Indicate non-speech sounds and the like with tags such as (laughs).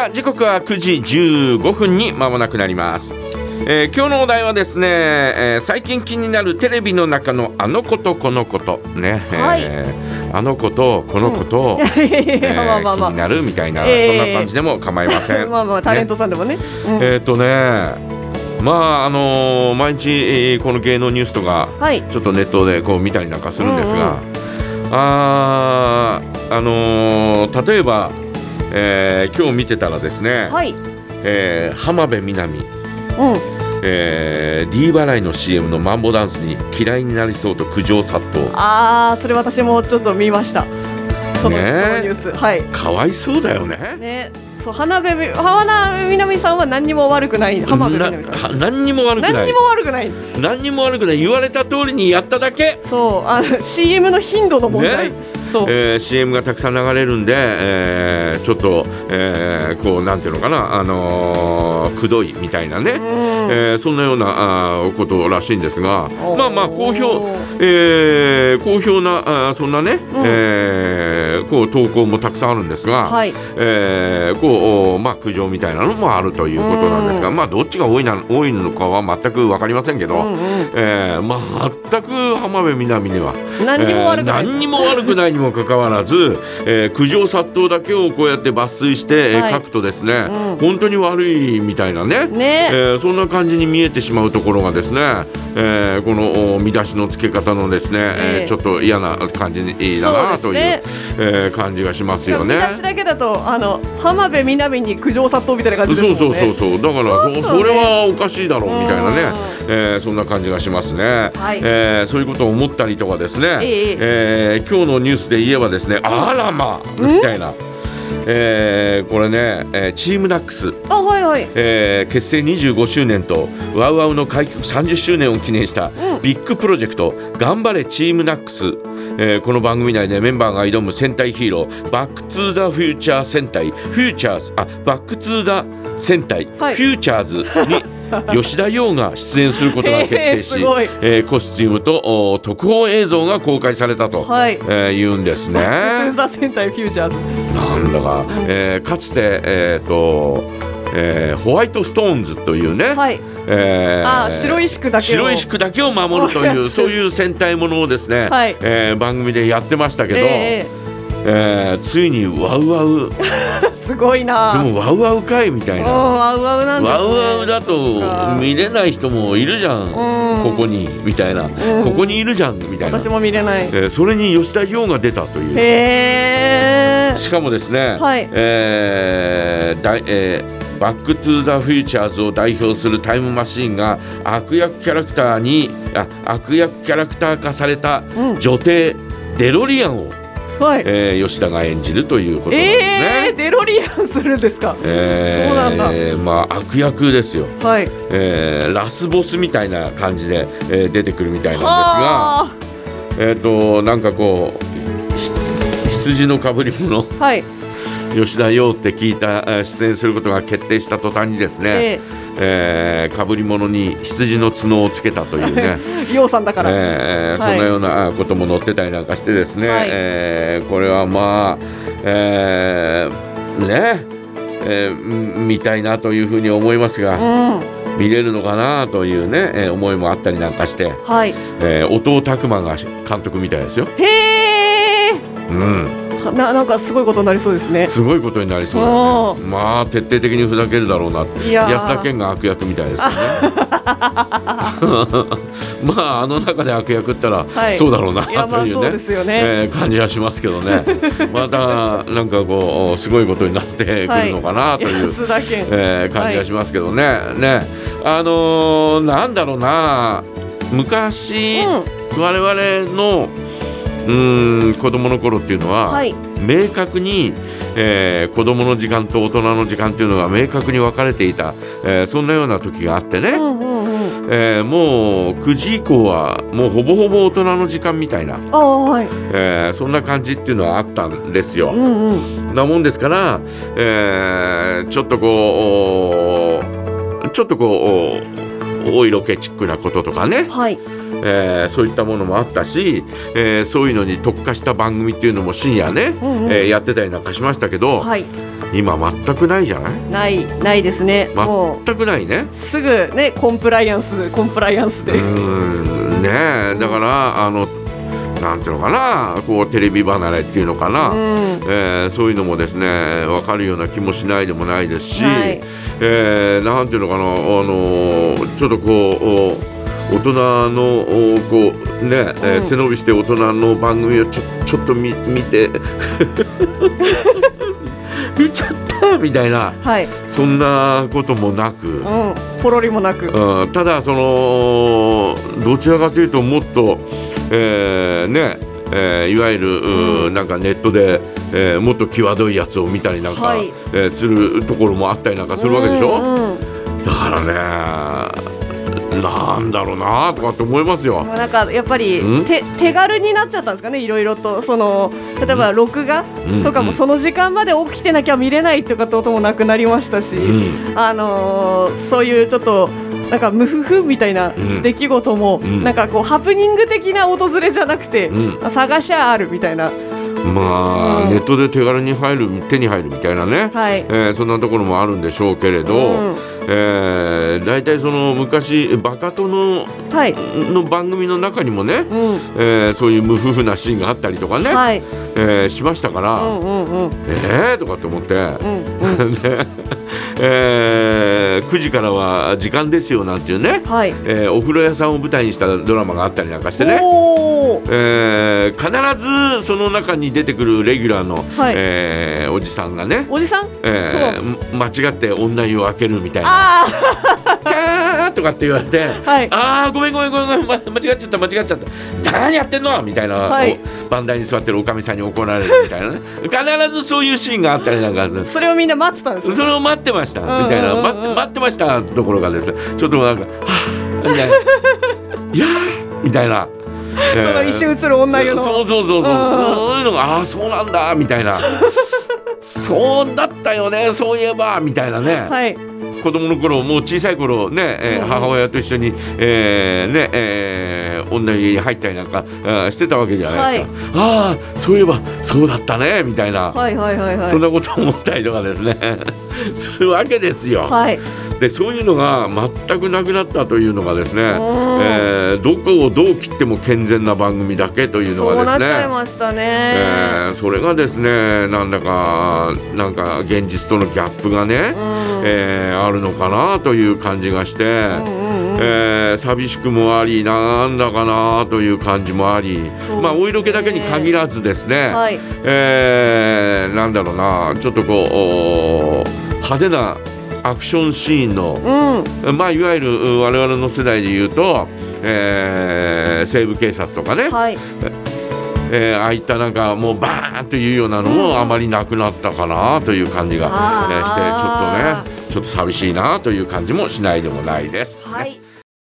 さあ時刻は9時15分に間もなくなります、えー今日のお題はですね、えー最近気になるテレビの中のあのことこのこと。ね、はい。えーあのことこのこと、気になるみたいな、えー。そんな感じでも構いませあん。(laughs) まあまあタレントさんでもね。うん。えっ、とねまああのー毎日、えーこの芸能ニュースとかはい。ちょっとネットでこう見たりなんかするんですが、あーあのー例えば、えー今日見てたらですね、はい。えー浜辺美波、うん。えー、D 払いの CM のマンボダンスに嫌いになりそうと苦情殺到。ああそれ私もちょっと見ました。その,、ねえ。そのニュース。はい。かわいそうだよね。ね。そう花辺み花辺みなみさんは何にも悪くない。浜辺美波さん。何にも悪くない。何にも悪くない。何にも悪くない。言われた通りにやっただけ、そうあの CM の頻度の問題、ねえー CM がたくさん流れるんで、えーちょっと、えーこうなんていうのかな、あのーくどいみたいなね、うん。えーそんなようなあーことらしいんですがまあまあ好評、えー好評なあーそんなね、ん。えーこう投稿もたくさんあるんですが、はい。えーこうまあ苦情みたいなのもあるということなんですが、うんまあどっちが多いな多いのかは全く分かりませんけど、うんうん。えーまあ全く浜辺美波には何にも悪くない、えー何にも悪くないにもかかわらず、えー苦情殺到だけをこうやって抜粋して、えーはい。書くとですね、うん。本当に悪いみたいなねね。えーそんな感じに見えてしまうところがですね、えーこのお見出しの付け方のですね、えーええ。ちょっと嫌な感じにだなというそうですえー感じがしますよね。見出しだけだとあの浜辺美波に苦情殺到みたいな感じね。そうそうそうそう。だからそ,、ね。それはおかしいだろうみたいなね。うん、えーそんな感じがしますね、はい。えーそういうことを思ったりとかですね、えええー今日のニュースで言えばですねあらまあみたいな、えーこれね、えー TEAM NACS。あはいはい。えー結成25周年と WOWOW の開局30周年を記念したうん。ビッグプロジェクト「頑張れ TEAM NACS」えーこの番組内でメンバーが挑む戦隊ヒーロー「バック・トゥ・ザ・フューチャー戦隊」「フューチャーズ」あバック・トゥ・ザ・戦隊、はい。フューチャーズに (laughs) 吉田羊が出演することが決定し (laughs) すごい、えーコスチュームとお特報映像が公開されたと、はい。えー言うんですね。ザ・戦隊フューチャーズ。なんだか、えーかつて、えーとえーホワイトストーンズというね、はい。えーあ白石区だけを。白石区だけを守るという (laughs) そういう戦隊ものをですね、はい。えー番組でやってましたけど、ええ。ーついにワウワウ。え (laughs) すごいな。でもワウワウかいみたいうんな。ワウワウなんね。ワウワウだとか見れない人もいるじゃん、うん。ここにみたいな、ん。ここにいるじゃんみたいな、私も見れない。えーそれに吉田羊が出たという。へえしかもですね、はい。えーだいえーバック・トゥ・ザ・フューチャーズを代表するタイムマシーンが悪役キャラクターにあ悪役キャラクター化されたうん。女帝デロリアンを、はい。えー吉田が演じるということなんですええね。デロリアンするんですか？えーそうなんだ。まあ悪役ですよ、はい。えーラスボスみたいな感じで、えー出てくるみたいなんですが、はえっ、となんかこうひ羊の被り物。あはい吉田羊って聞いたえー出演することが決定した途端にですね、ええ。ー被り物に羊の角をつけたというね、えヨウさんだから。えーはい。そんなようなあことも載ってたりなんかしてですね、はい。えーこれはまあ、えーね、えーん見たいなというふうに思いますが、うん。見れるのかなというね、えー思いもあったりなんかして、はい。えー、音尾拓磨が監督みたいですよ。へえうんななんかすごいことになりそうですね。すごいことになりそうね。まあ徹底的にふざけるだろうな。いやー。安田健が悪役みたいですけどね。(laughs) まああの中で悪役ったら、はい。そうだろうなというねですよね。えー感じはしますけどね。(laughs) またなんかこうすごいことになってくるのかなという。安田健。えー感じがしますけどね、ね。あのーなんだろうな。昔、我々のうーん子供の頃っていうのは、はい。明確に、えー子供の時間と大人の時間っていうのが明確に分かれていた、えーそんなような時があってね、うんうんうん。えーもう9時以降はもうほぼほぼ大人の時間みたいな、はい。えーそんな感じっていうのはあったんですよ。うんうん。なもんですから、えーちょっとこうおちょっとこうおお色気チックなこととかね、はいえーそういったものもあったし、えーそういうのに特化した番組っていうのも深夜ね、うんうんえーやってたりなんかしましたけど、はい。今全くないじゃない？ないないですね。全くないね。すぐねコンプライアンスコンプライアンスで、うーんねえ。だからあのなんていうのかなこうテレビ離れっていうのかな、うん。えーそういうのもですね分かるような気もしないでもないですし、はい。えーなんていうのかなあのーちょっとこうお大人のおこうね、えーうん。背伸びして大人の番組をちょちょっと見見て。(laughs) 見ちゃったみたいな。はい、そんなこともなく。うん、ポロリもなく、うん、ただそのどちらかというともっと、えーねえーいわゆる、ううん。なんかネットで、えーもっと際どいやつを見たりなんか、はい。えーするところもあったりなんかするわけでしょ、うんうん。だからねなんだろうなとかって思いますよ。まあなんかやっぱりうん？手手軽になっちゃったんですかねいろいろと。その例えば録画うんとかもその時間まで起きてなきゃ見れないとかってこともなくなりましたし、うん。あのーそういうちょっとなんか無夫婦みたいなうん。出来事も、うん。なんかこうハプニング的な訪れじゃなくて、うん。あ探しゃあるみたいなまあ、うん。ネットで手軽に入る手に入るみたいなね、はい。えーそんなところもあるんでしょうけれど、うん。えー大体その昔バカ殿はい、の番組の中にもね、うん。えーそういう無夫婦なシーンがあったりとかね、はい、えーしましたから、うんうんうん。えーとかって思って、うんうん。(laughs) ねえー9時からは時間ですよなんていうね、はい。えーお風呂屋さんを舞台にしたドラマがあったりなんかしてね、えー必ずその中に出てくるレギュラーの、はい。えーおじさんがね、おじさん？えー間違って女湯を開けるみたいなとかって言われて「はいあーごめんごめんごめんごめんま間違っちゃった間違っちゃった何やってんの?」みたいな、はい。お番台に座ってるおかみさんに怒られるみたいなね。(laughs) 必ずそういうシーンがあったりなんかそれをみんな待ってたんですそれを待ってましたみたいな。待って待ってましたところがですね。ちょっとなんか「はあ」みたいな「(laughs) いやー」みたいな。え (laughs) ーその一瞬映る女湯の。そうそうそうそう、うん。そういうのがああそうなんだみたいな。そうだったよねそういえばみたいなね、はい子供の頃もう小さい頃ね、えーうん。母親と一緒に、えーねえー女湯に入ったりなんかしてたわけじゃないですか、ああそういえばそうだったねみたいな、はいはいはいはい。そんなこと思ったりとかですねするわけですよ。はい。でそういうのが全くなくなったというのがですね、んえーどこをどう切っても健全な番組だけというのがですね。ゃいましたね、えーそれがですねなんだかなんか現実とのギャップがね、うん。えーあるのかなという感じがして、うんうんうん。えー寂しくもありなんだかなという感じもあり、ね。まあお色気だけに限らずですね、はい。えーなんだろうなちょっとこうお派手なアクションシーンの、うん。まあ、いわゆるう我々の世代で言うと、えー西部警察とかね、はい。えーああいったなんかもうバーンというようなのもあまりなくなったかなという感じが、あー。えーしてちょっとねちょっと寂しいなという感じもしないでもないです。はい